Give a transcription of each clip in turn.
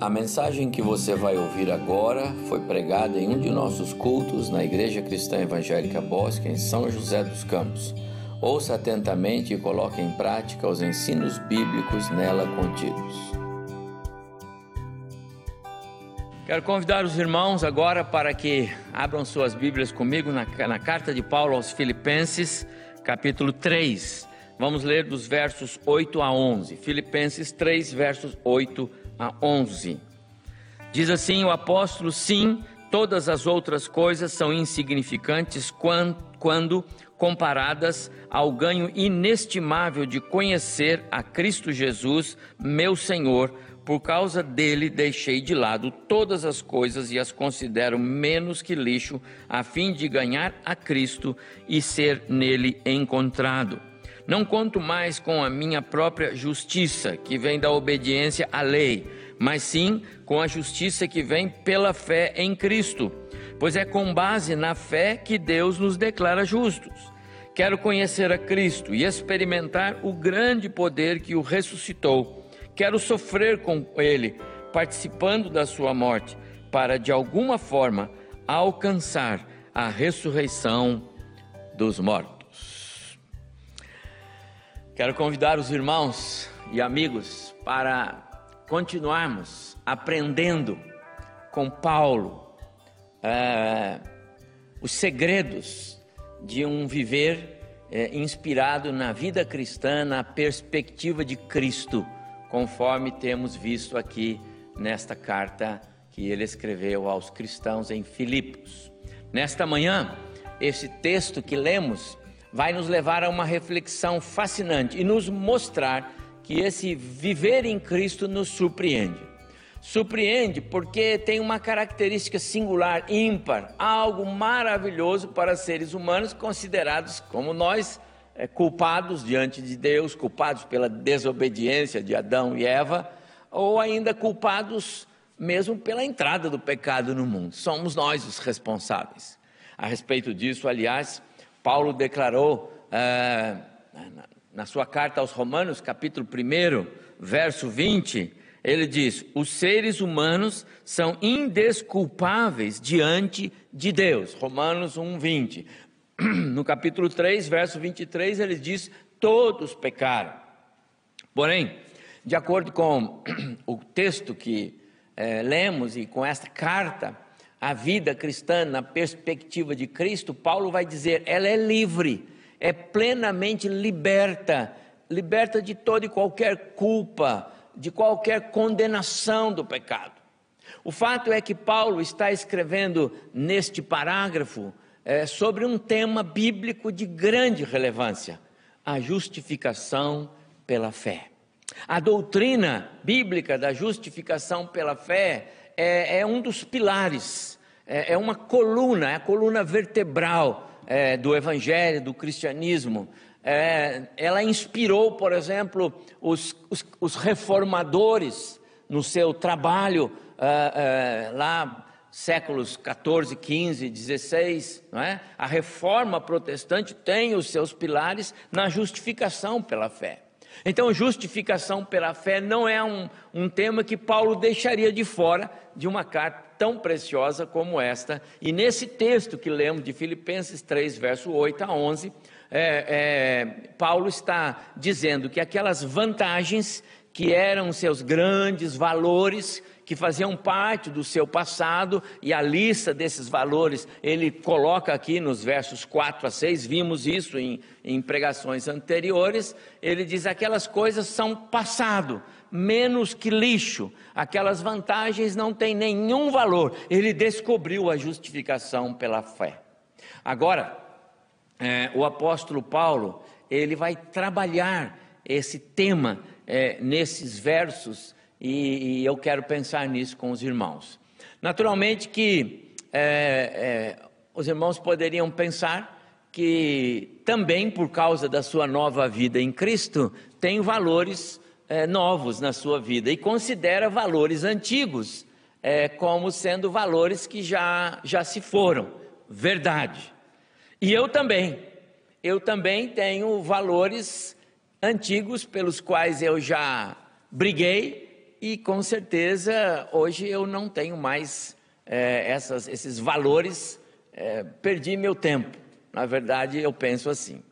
A mensagem que você vai ouvir agora foi pregada em um de nossos cultos na Igreja Cristã Evangélica Bosque, em São José dos Campos. Ouça atentamente e coloque em prática os ensinos bíblicos nela contidos. Quero convidar os irmãos agora para que abram suas Bíblias comigo na, na carta de Paulo aos Filipenses, capítulo 3. Vamos ler dos versos 8 a 11. Filipenses 3, versos 8 a a 11. Diz assim o apóstolo: sim, todas as outras coisas são insignificantes quando comparadas ao ganho inestimável de conhecer a Cristo Jesus, meu Senhor. Por causa dele deixei de lado todas as coisas e as considero menos que lixo, a fim de ganhar a Cristo e ser nele encontrado não conto mais com a minha própria justiça, que vem da obediência à lei, mas sim com a justiça que vem pela fé em Cristo, pois é com base na fé que Deus nos declara justos. Quero conhecer a Cristo e experimentar o grande poder que o ressuscitou. Quero sofrer com Ele, participando da Sua morte, para de alguma forma alcançar a ressurreição dos mortos. Quero convidar os irmãos e amigos para continuarmos aprendendo com Paulo é, os segredos de um viver é, inspirado na vida cristã, na perspectiva de Cristo, conforme temos visto aqui nesta carta que ele escreveu aos cristãos em Filipos. Nesta manhã, esse texto que lemos vai nos levar a uma reflexão fascinante e nos mostrar que esse viver em Cristo nos surpreende. Surpreende porque tem uma característica singular, ímpar, algo maravilhoso para seres humanos considerados como nós, é, culpados diante de Deus, culpados pela desobediência de Adão e Eva, ou ainda culpados mesmo pela entrada do pecado no mundo. Somos nós os responsáveis. A respeito disso, aliás, Paulo declarou ah, na sua carta aos Romanos, capítulo 1, verso 20, ele diz: Os seres humanos são indesculpáveis diante de Deus. Romanos 1, 20. No capítulo 3, verso 23, ele diz: Todos pecaram. Porém, de acordo com o texto que eh, lemos e com esta carta, a vida cristã na perspectiva de Cristo, Paulo vai dizer, ela é livre, é plenamente liberta, liberta de toda e qualquer culpa, de qualquer condenação do pecado. O fato é que Paulo está escrevendo neste parágrafo é, sobre um tema bíblico de grande relevância: a justificação pela fé. A doutrina bíblica da justificação pela fé é, é um dos pilares é, é uma coluna, é a coluna vertebral é, do Evangelho, do cristianismo. É, ela inspirou, por exemplo, os, os, os reformadores no seu trabalho é, lá séculos 14, 15, 16, não é? A reforma protestante tem os seus pilares na justificação pela fé. Então, justificação pela fé não é um, um tema que Paulo deixaria de fora de uma carta tão preciosa como esta. E nesse texto que lemos de Filipenses 3, verso 8 a 11, é, é, Paulo está dizendo que aquelas vantagens que eram seus grandes valores, que faziam parte do seu passado, e a lista desses valores ele coloca aqui nos versos 4 a 6, vimos isso em, em pregações anteriores. Ele diz: aquelas coisas são passado, menos que lixo, aquelas vantagens não têm nenhum valor. Ele descobriu a justificação pela fé. Agora, é, o apóstolo Paulo, ele vai trabalhar esse tema é, nesses versos e, e, eu quero pensar nisso com os irmãos. Naturalmente que é, é os irmãos poderiam pensar que também por causa da sua nova vida em Cristo, tem valores é, novos na sua vida e considera valores antigos é, como sendo valores que já, já se foram. Verdade. E eu também. Eu também tenho valores antigos pelos quais eu já briguei e com certeza hoje eu não tenho mais é, essas, esses valores, é, perdi meu tempo. Na verdade, eu penso assim.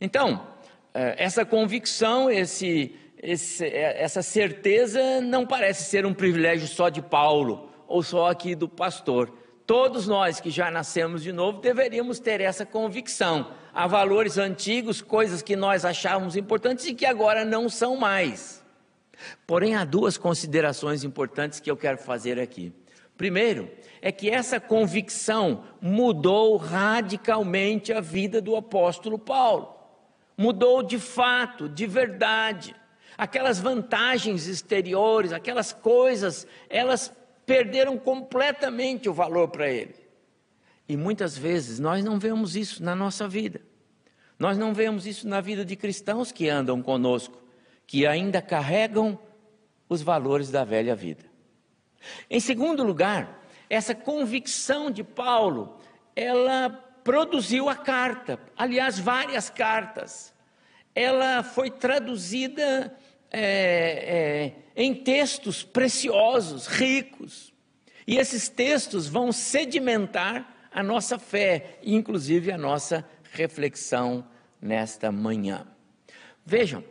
Então, é, essa convicção, esse, esse, é, essa certeza não parece ser um privilégio só de Paulo ou só aqui do pastor. Todos nós que já nascemos de novo deveríamos ter essa convicção. Há valores antigos, coisas que nós achávamos importantes e que agora não são mais. Porém, há duas considerações importantes que eu quero fazer aqui. Primeiro, é que essa convicção mudou radicalmente a vida do apóstolo Paulo. Mudou de fato, de verdade. Aquelas vantagens exteriores, aquelas coisas, elas perderam completamente o valor para ele. E muitas vezes nós não vemos isso na nossa vida. Nós não vemos isso na vida de cristãos que andam conosco, que ainda carregam os valores da velha vida. Em segundo lugar, essa convicção de Paulo, ela produziu a carta, aliás, várias cartas. Ela foi traduzida é, é, em textos preciosos, ricos. E esses textos vão sedimentar a nossa fé, inclusive a nossa reflexão nesta manhã. Vejam,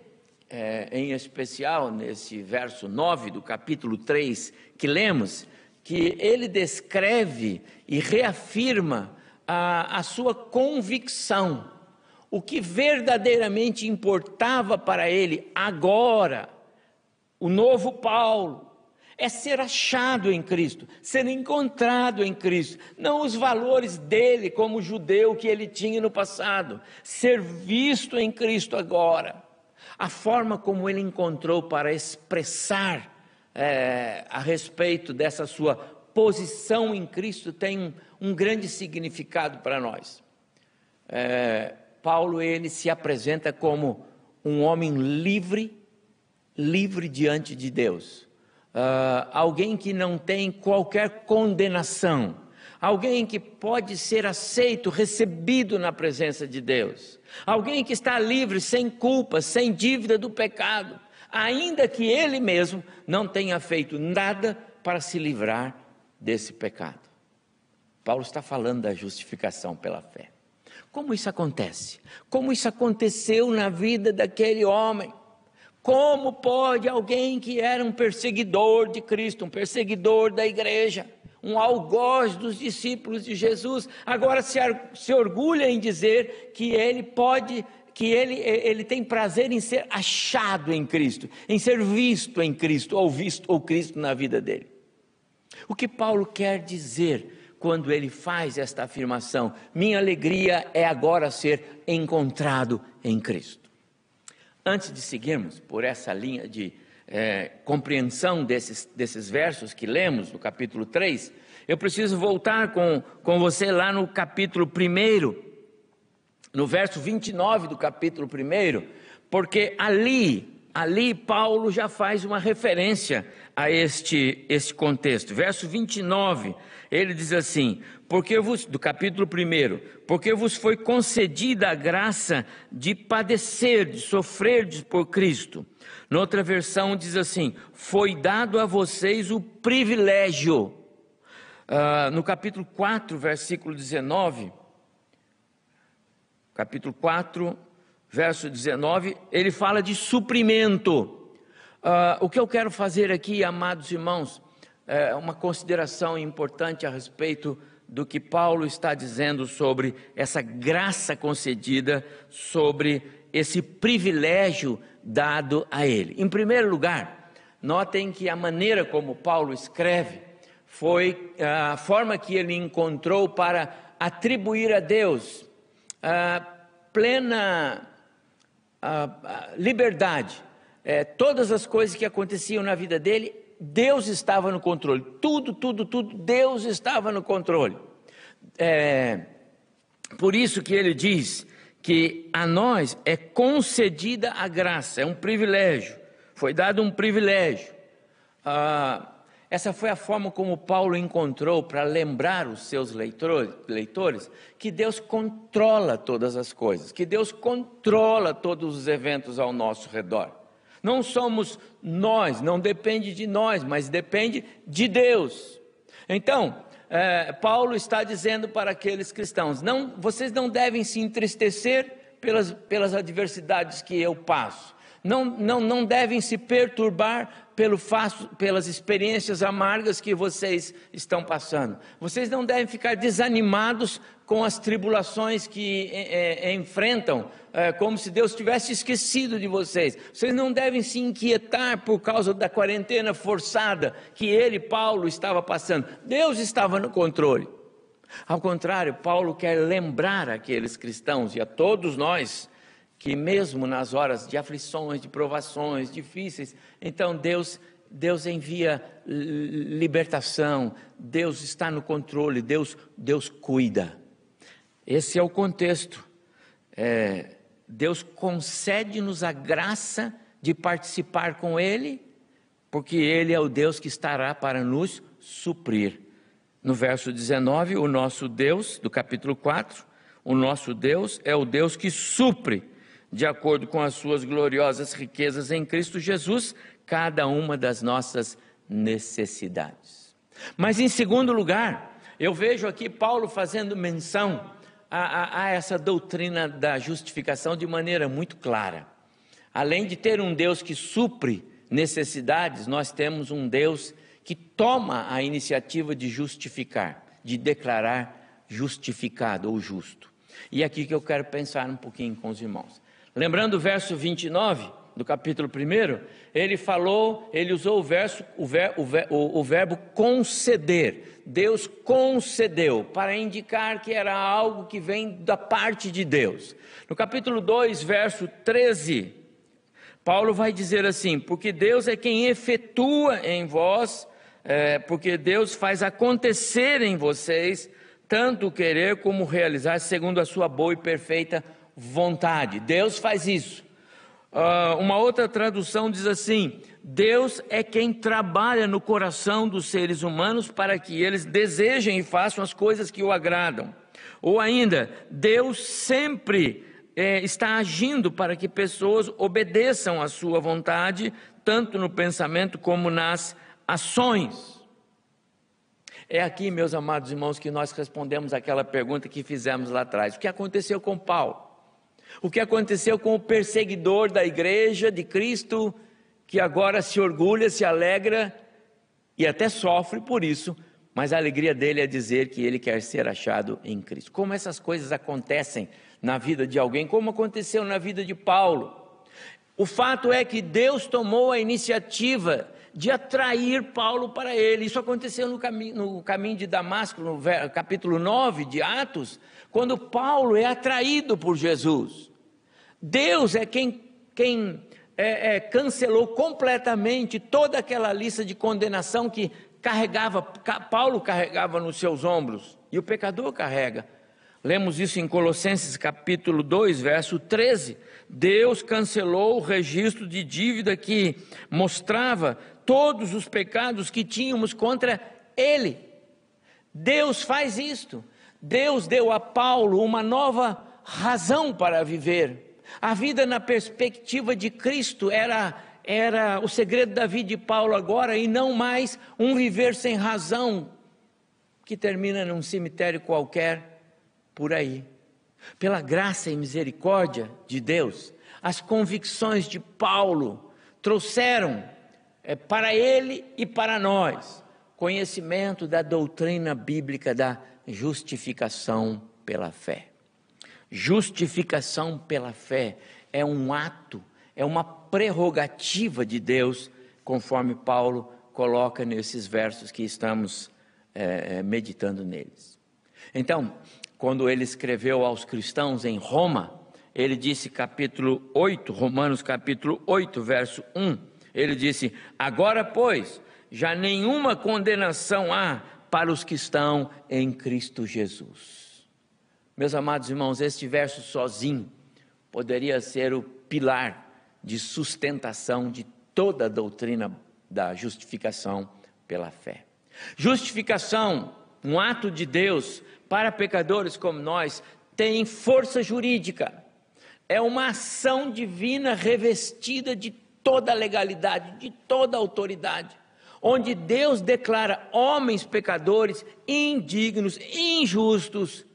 é, em especial nesse verso 9 do capítulo 3 que lemos, que ele descreve e reafirma a, a sua convicção, o que verdadeiramente importava para ele agora, o novo Paulo, é ser achado em Cristo, ser encontrado em Cristo, não os valores dele como judeu que ele tinha no passado, ser visto em Cristo agora. A forma como ele encontrou para expressar é, a respeito dessa sua posição em Cristo tem um, grande significado para nós. É, Paulo ele se apresenta como um homem livre, livre diante de Deus, uh, alguém que não tem qualquer condenação, alguém que pode ser aceito, recebido na presença de Deus, alguém que está livre, sem culpa, sem dívida do pecado, ainda que ele mesmo não tenha feito nada para se livrar desse pecado. Paulo está falando da justificação pela fé. Como isso acontece? Como isso aconteceu na vida daquele homem? Como pode alguém que era um perseguidor de Cristo, um perseguidor da igreja, um algoz dos discípulos de Jesus, agora se, se orgulha em dizer que ele pode que ele, ele tem prazer em ser achado em Cristo, em ser visto em Cristo, ou visto ou Cristo na vida dele. O que Paulo quer dizer quando ele faz esta afirmação? Minha alegria é agora ser encontrado em Cristo. Antes de seguirmos por essa linha de é, compreensão desses, desses versos que lemos no capítulo 3, eu preciso voltar com, com você lá no capítulo 1, no verso 29 do capítulo 1, porque ali, ali Paulo já faz uma referência a este, este contexto. Verso 29, ele diz assim: porque vos, do capítulo 1, porque vos foi concedida a graça de padecer, de sofrer por Cristo. Noutra versão diz assim: foi dado a vocês o privilégio. Uh, no capítulo 4, versículo 19, capítulo 4, verso 19, ele fala de suprimento. Uh, o que eu quero fazer aqui, amados irmãos, é uma consideração importante a respeito do que Paulo está dizendo sobre essa graça concedida, sobre esse privilégio dado a ele. Em primeiro lugar, notem que a maneira como Paulo escreve foi a forma que ele encontrou para atribuir a Deus a plena a, a liberdade. É, todas as coisas que aconteciam na vida dele, Deus estava no controle. Tudo, tudo, tudo, Deus estava no controle. É, por isso que ele diz que a nós é concedida a graça, é um privilégio, foi dado um privilégio. Ah, essa foi a forma como Paulo encontrou para lembrar os seus leitores, que Deus controla todas as coisas, que Deus controla todos os eventos ao nosso redor. Não somos nós, não depende de nós, mas depende de Deus. Então, é, Paulo está dizendo para aqueles cristãos: não, vocês não devem se entristecer pelas, pelas adversidades que eu passo, não, não, não devem se perturbar pelo fato, pelas experiências amargas que vocês estão passando. Vocês não devem ficar desanimados com as tribulações que é, enfrentam, é, como se Deus tivesse esquecido de vocês. Vocês não devem se inquietar por causa da quarentena forçada que ele, Paulo, estava passando. Deus estava no controle. Ao contrário, Paulo quer lembrar aqueles cristãos e a todos nós que mesmo nas horas de aflições, de provações difíceis, então Deus Deus envia libertação, Deus está no controle, Deus Deus cuida. Esse é o contexto. É, Deus concede-nos a graça de participar com Ele, porque Ele é o Deus que estará para nos suprir. No verso 19, o nosso Deus, do capítulo 4, o nosso Deus é o Deus que supre de acordo com as suas gloriosas riquezas em Cristo Jesus, cada uma das nossas necessidades. Mas, em segundo lugar, eu vejo aqui Paulo fazendo menção a, a, a essa doutrina da justificação de maneira muito clara. Além de ter um Deus que supre necessidades, nós temos um Deus que toma a iniciativa de justificar, de declarar justificado ou justo. E é aqui que eu quero pensar um pouquinho com os irmãos. Lembrando o verso 29 do capítulo 1, ele falou, ele usou o verso, o, ver, o, ver, o, o verbo conceder. Deus concedeu, para indicar que era algo que vem da parte de Deus. No capítulo 2, verso 13, Paulo vai dizer assim: porque Deus é quem efetua em vós, é, porque Deus faz acontecer em vocês tanto querer como realizar, segundo a sua boa e perfeita vontade. Deus faz isso. Uh, uma outra tradução diz assim: Deus é quem trabalha no coração dos seres humanos para que eles desejem e façam as coisas que o agradam. Ou ainda, Deus sempre é, está agindo para que pessoas obedeçam à sua vontade, tanto no pensamento como nas ações. É aqui, meus amados irmãos, que nós respondemos aquela pergunta que fizemos lá atrás: o que aconteceu com Paulo? O que aconteceu com o perseguidor da igreja de Cristo, que agora se orgulha, se alegra e até sofre por isso, mas a alegria dele é dizer que ele quer ser achado em Cristo. Como essas coisas acontecem na vida de alguém, como aconteceu na vida de Paulo. O fato é que Deus tomou a iniciativa de atrair Paulo para ele. Isso aconteceu no, cami no caminho de Damasco, no capítulo 9 de Atos, quando Paulo é atraído por Jesus. Deus é quem, quem é, é, cancelou completamente toda aquela lista de condenação que carregava, Paulo carregava nos seus ombros, e o pecador carrega. Lemos isso em Colossenses capítulo 2, verso 13. Deus cancelou o registro de dívida que mostrava todos os pecados que tínhamos contra ele. Deus faz isto. Deus deu a Paulo uma nova razão para viver. A vida na perspectiva de Cristo era era o segredo da vida de Paulo agora e não mais um viver sem razão que termina num cemitério qualquer por aí. Pela graça e misericórdia de Deus, as convicções de Paulo trouxeram é, para ele e para nós conhecimento da doutrina bíblica da justificação pela fé. Justificação pela fé é um ato, é uma prerrogativa de Deus, conforme Paulo coloca nesses versos que estamos é, meditando neles. Então, quando ele escreveu aos cristãos em Roma, ele disse capítulo 8, Romanos capítulo 8, verso 1, ele disse: Agora, pois, já nenhuma condenação há para os que estão em Cristo Jesus. Meus amados irmãos, este verso sozinho poderia ser o pilar de sustentação de toda a doutrina da justificação pela fé. Justificação, um ato de Deus para pecadores como nós, tem força jurídica. É uma ação divina revestida de toda legalidade, de toda autoridade, onde Deus declara homens pecadores, indignos, injustos,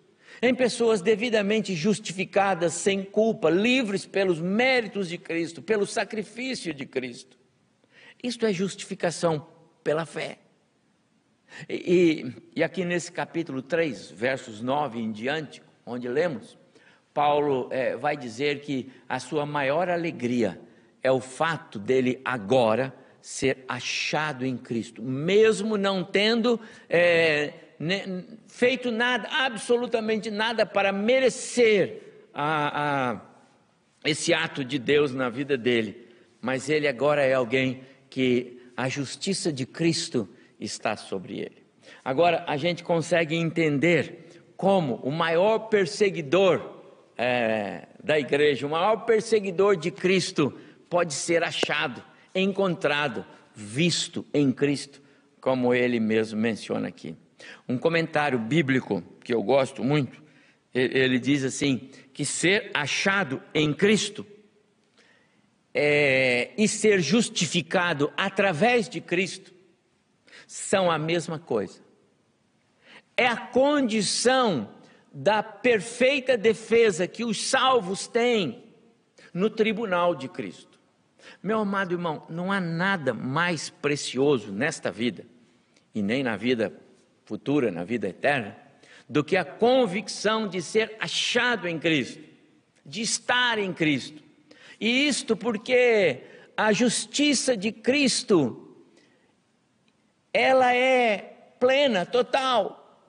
em pessoas devidamente justificadas, sem culpa, livres pelos méritos de Cristo, pelo sacrifício de Cristo. Isto é justificação pela fé. E, e, aqui nesse capítulo 3, versos 9 em diante, onde lemos, Paulo é, vai dizer que a sua maior alegria é o fato dele agora ser achado em Cristo, mesmo não tendo é, ne, feito nada, absolutamente nada para merecer a, a, esse ato de Deus na vida dele, mas ele agora é alguém que a justiça de Cristo está sobre ele. Agora a gente consegue entender como o maior perseguidor é, da igreja, o maior perseguidor de Cristo, pode ser achado, encontrado, visto em Cristo, como ele mesmo menciona aqui. Um comentário bíblico que eu gosto muito, ele diz assim: que ser achado em Cristo é, e ser justificado através de Cristo são a mesma coisa. É a condição da perfeita defesa que os salvos têm no tribunal de Cristo. Meu amado irmão, não há nada mais precioso nesta vida, e nem na vida futura, na vida eterna, do que a convicção de ser achado em Cristo, de estar em Cristo. E isto porque a justiça de Cristo, ela é plena, total.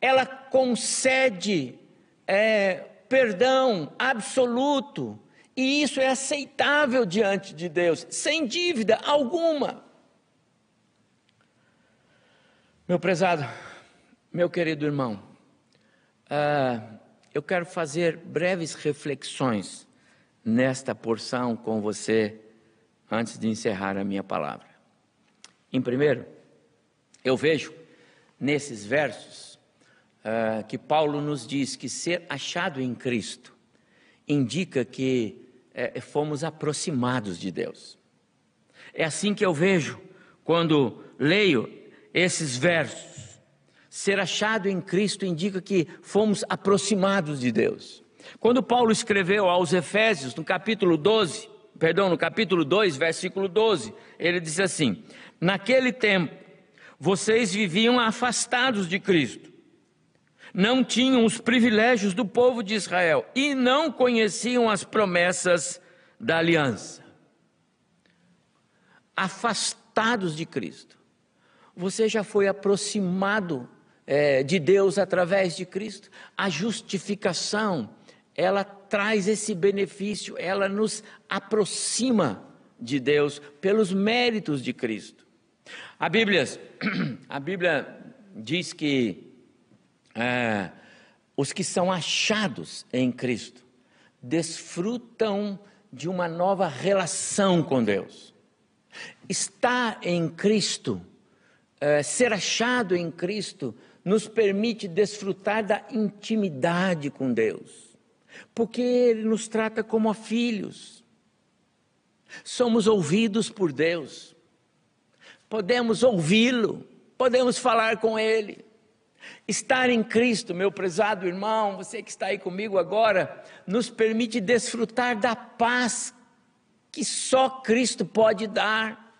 Ela concede é, perdão absoluto, e isso é aceitável diante de Deus, sem dívida alguma. Meu prezado, meu querido irmão, uh, eu quero fazer breves reflexões nesta porção com você antes de encerrar a minha palavra. Em primeiro, eu vejo nesses versos uh, que Paulo nos diz que ser achado em Cristo indica que é, fomos aproximados de Deus. É assim que eu vejo quando leio esses versos. Ser achado em Cristo indica que fomos aproximados de Deus. Quando Paulo escreveu aos Efésios, no capítulo 12, perdão, no capítulo 2, versículo 12, ele diz assim: Naquele tempo, vocês viviam afastados de Cristo, não tinham os privilégios do povo de Israel e não conheciam as promessas da aliança. Afastados de Cristo. Você já foi aproximado é, de Deus através de Cristo? A justificação, ela traz esse benefício, ela nos aproxima de Deus pelos méritos de Cristo. A Bíblia, a Bíblia diz que é, os que são achados em Cristo desfrutam de uma nova relação com Deus. Estar em Cristo, é, ser achado em Cristo, nos permite desfrutar da intimidade com Deus, porque Ele nos trata como filhos. Somos ouvidos por Deus, podemos ouvi-lo, podemos falar com Ele. Estar em Cristo, meu prezado irmão, você que está aí comigo agora, nos permite desfrutar da paz que só Cristo pode dar.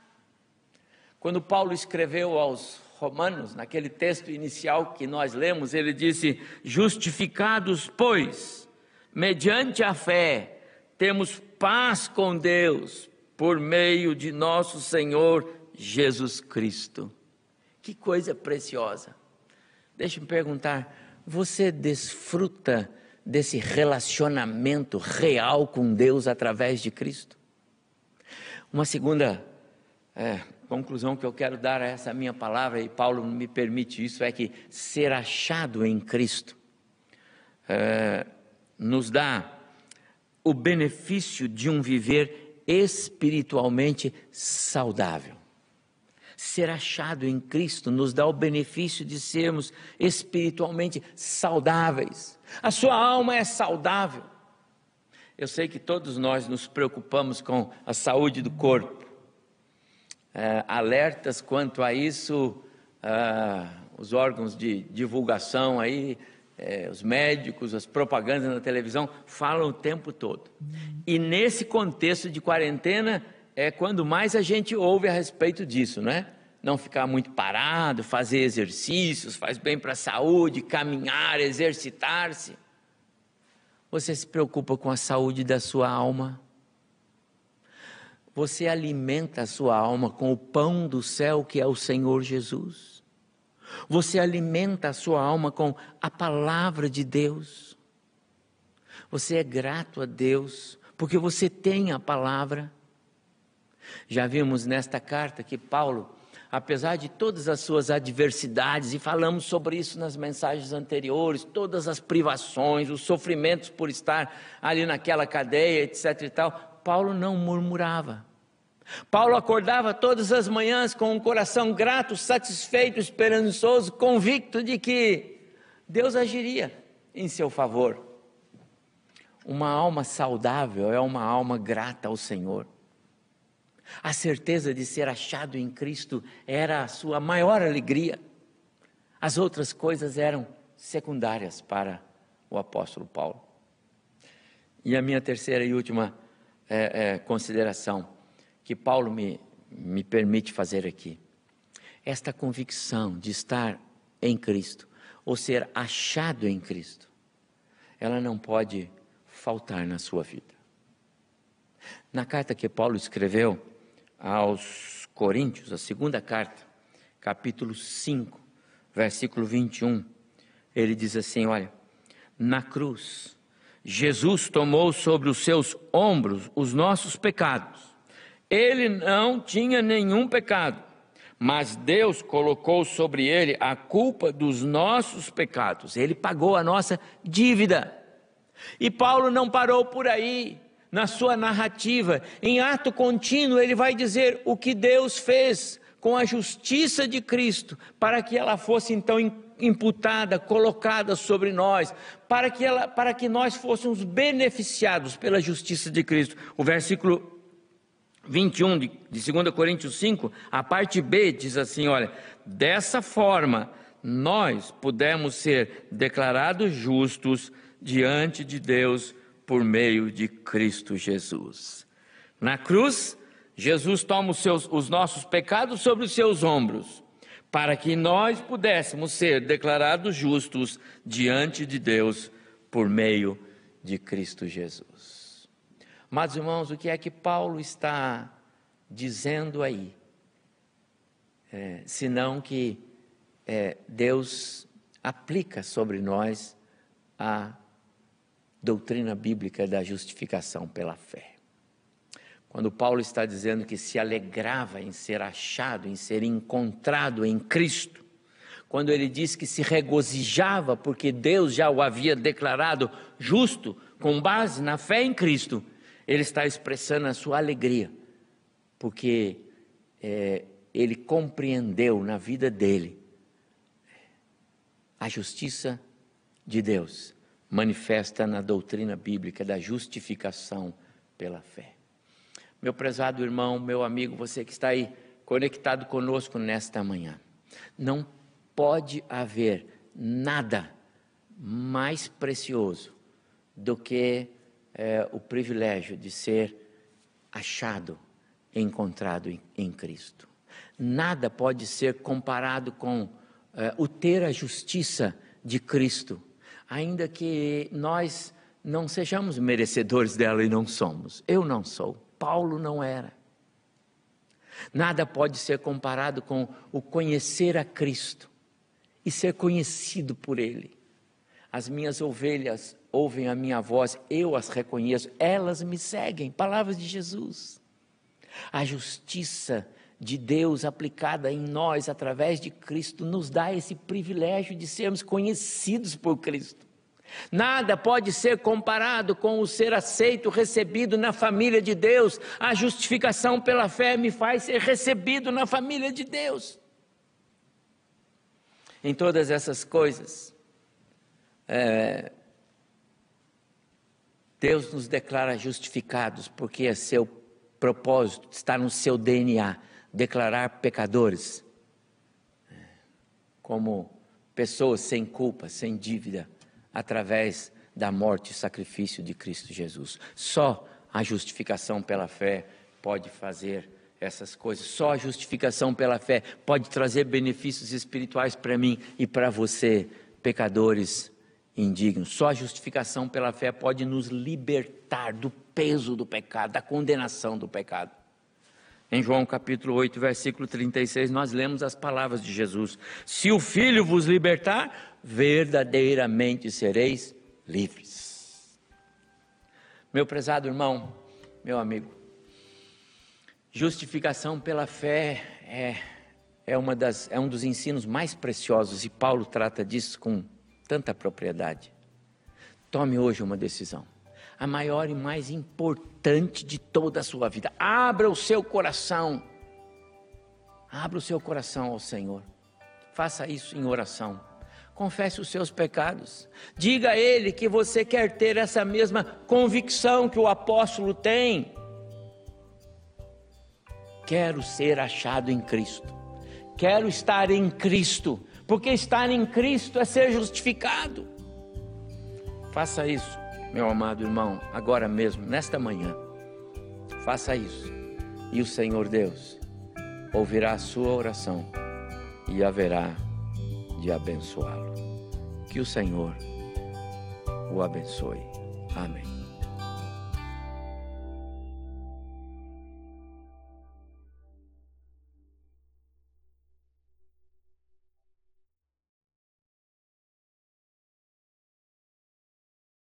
Quando Paulo escreveu aos Romanos, naquele texto inicial que nós lemos, ele disse: Justificados, pois, mediante a fé, temos paz com Deus por meio de nosso Senhor Jesus Cristo. Que coisa preciosa. Deixa me perguntar, você desfruta desse relacionamento real com Deus através de Cristo? Uma segunda é, conclusão que eu quero dar a essa minha palavra, e Paulo me permite isso, é que ser achado em Cristo é, nos dá o benefício de um viver espiritualmente saudável ser achado em Cristo nos dá o benefício de sermos espiritualmente saudáveis. A sua alma é saudável. Eu sei que todos nós nos preocupamos com a saúde do corpo. É, alertas quanto a isso, ah, os órgãos de divulgação aí, é, os médicos, as propagandas na televisão falam o tempo todo. E nesse contexto de quarentena é quando mais a gente ouve a respeito disso, né? Não ficar muito parado, fazer exercícios, faz bem para a saúde, caminhar, exercitar-se. Você se preocupa com a saúde da sua alma? Você alimenta a sua alma com o pão do céu que é o Senhor Jesus? Você alimenta a sua alma com a palavra de Deus? Você é grato a Deus porque você tem a palavra? Já vimos nesta carta que Paulo, apesar de todas as suas adversidades, e falamos sobre isso nas mensagens anteriores, todas as privações, os sofrimentos por estar ali naquela cadeia, etc e tal, Paulo não murmurava. Paulo acordava todas as manhãs com um coração grato, satisfeito, esperançoso, convicto de que Deus agiria em seu favor. Uma alma saudável é uma alma grata ao Senhor. A certeza de ser achado em Cristo era a sua maior alegria. As outras coisas eram secundárias para o apóstolo Paulo. E a minha terceira e última é, é, consideração que Paulo me, me permite fazer aqui. Esta convicção de estar em Cristo, ou ser achado em Cristo, ela não pode faltar na sua vida. Na carta que Paulo escreveu, aos Coríntios, a segunda carta, capítulo 5, versículo 21, ele diz assim: Olha, na cruz, Jesus tomou sobre os seus ombros os nossos pecados. Ele não tinha nenhum pecado, mas Deus colocou sobre ele a culpa dos nossos pecados. Ele pagou a nossa dívida. E Paulo não parou por aí na sua narrativa, em ato contínuo, ele vai dizer o que Deus fez com a justiça de Cristo, para que ela fosse então imputada, colocada sobre nós, para que, ela, para que nós fôssemos beneficiados pela justiça de Cristo. O versículo 21 de, de 2 Coríntios 5, a parte B diz assim: olha, dessa forma nós pudemos ser declarados justos diante de Deus por meio de Cristo Jesus. Na cruz, Jesus toma os, seus, os nossos pecados sobre os seus ombros, para que nós pudéssemos ser declarados justos diante de Deus por meio de Cristo Jesus. Mas, irmãos, o que é que Paulo está dizendo aí? É, senão que é, Deus aplica sobre nós a doutrina bíblica da justificação pela fé. Quando Paulo está dizendo que se alegrava em ser achado, em ser encontrado em Cristo, quando ele diz que se regozijava porque Deus já o havia declarado justo com base na fé em Cristo, ele está expressando a sua alegria, porque é, ele compreendeu na vida dele a justiça de Deus manifesta na doutrina bíblica da justificação pela fé. Meu prezado irmão, meu amigo, você que está aí conectado conosco nesta manhã, não pode haver nada mais precioso do que é, o privilégio de ser achado, encontrado em, em Cristo. Nada pode ser comparado com é, o ter a justiça de Cristo ainda que nós não sejamos merecedores dela e não somos. Eu não sou, Paulo não era. Nada pode ser comparado com o conhecer a Cristo e ser conhecido por Ele. As minhas ovelhas ouvem a minha voz, eu as reconheço, elas me seguem. Palavras de Jesus. A justiça de Deus aplicada em nós através de Cristo nos dá esse privilégio de sermos conhecidos por Cristo. Nada pode ser comparado com o ser aceito, recebido na família de Deus. A justificação pela fé me faz ser recebido na família de Deus. Em todas essas coisas, é, Deus nos declara justificados, porque é seu propósito, está no seu DNA declarar pecadores como pessoas sem culpa, sem dívida, através da morte e sacrifício de Cristo Jesus. Só a justificação pela fé pode fazer essas coisas. Só a justificação pela fé pode trazer benefícios espirituais para mim e para você, pecadores indignos. Só a justificação pela fé pode nos libertar do peso do pecado, da condenação do pecado. Em João capítulo 8, versículo 36, nós lemos as palavras de Jesus: Se o Filho vos libertar, verdadeiramente sereis livres. Meu prezado irmão, meu amigo, justificação pela fé é, é, uma das, é um dos ensinos mais preciosos e Paulo trata disso com tanta propriedade. Tome hoje uma decisão, a maior e mais importante de toda a sua vida. Abra o seu coração, abra o seu coração ao Senhor, faça isso em oração confesse os seus pecados. Diga a Ele que você quer ter essa mesma convicção que o apóstolo tem. Quero ser achado em Cristo. Quero estar em Cristo, porque estar em Cristo é ser justificado. Faça isso, meu amado irmão, agora mesmo, nesta manhã. Faça isso, e o Senhor Deus ouvirá a sua oração e haverá de abençoá-lo. Que o Senhor o abençoe. Amém.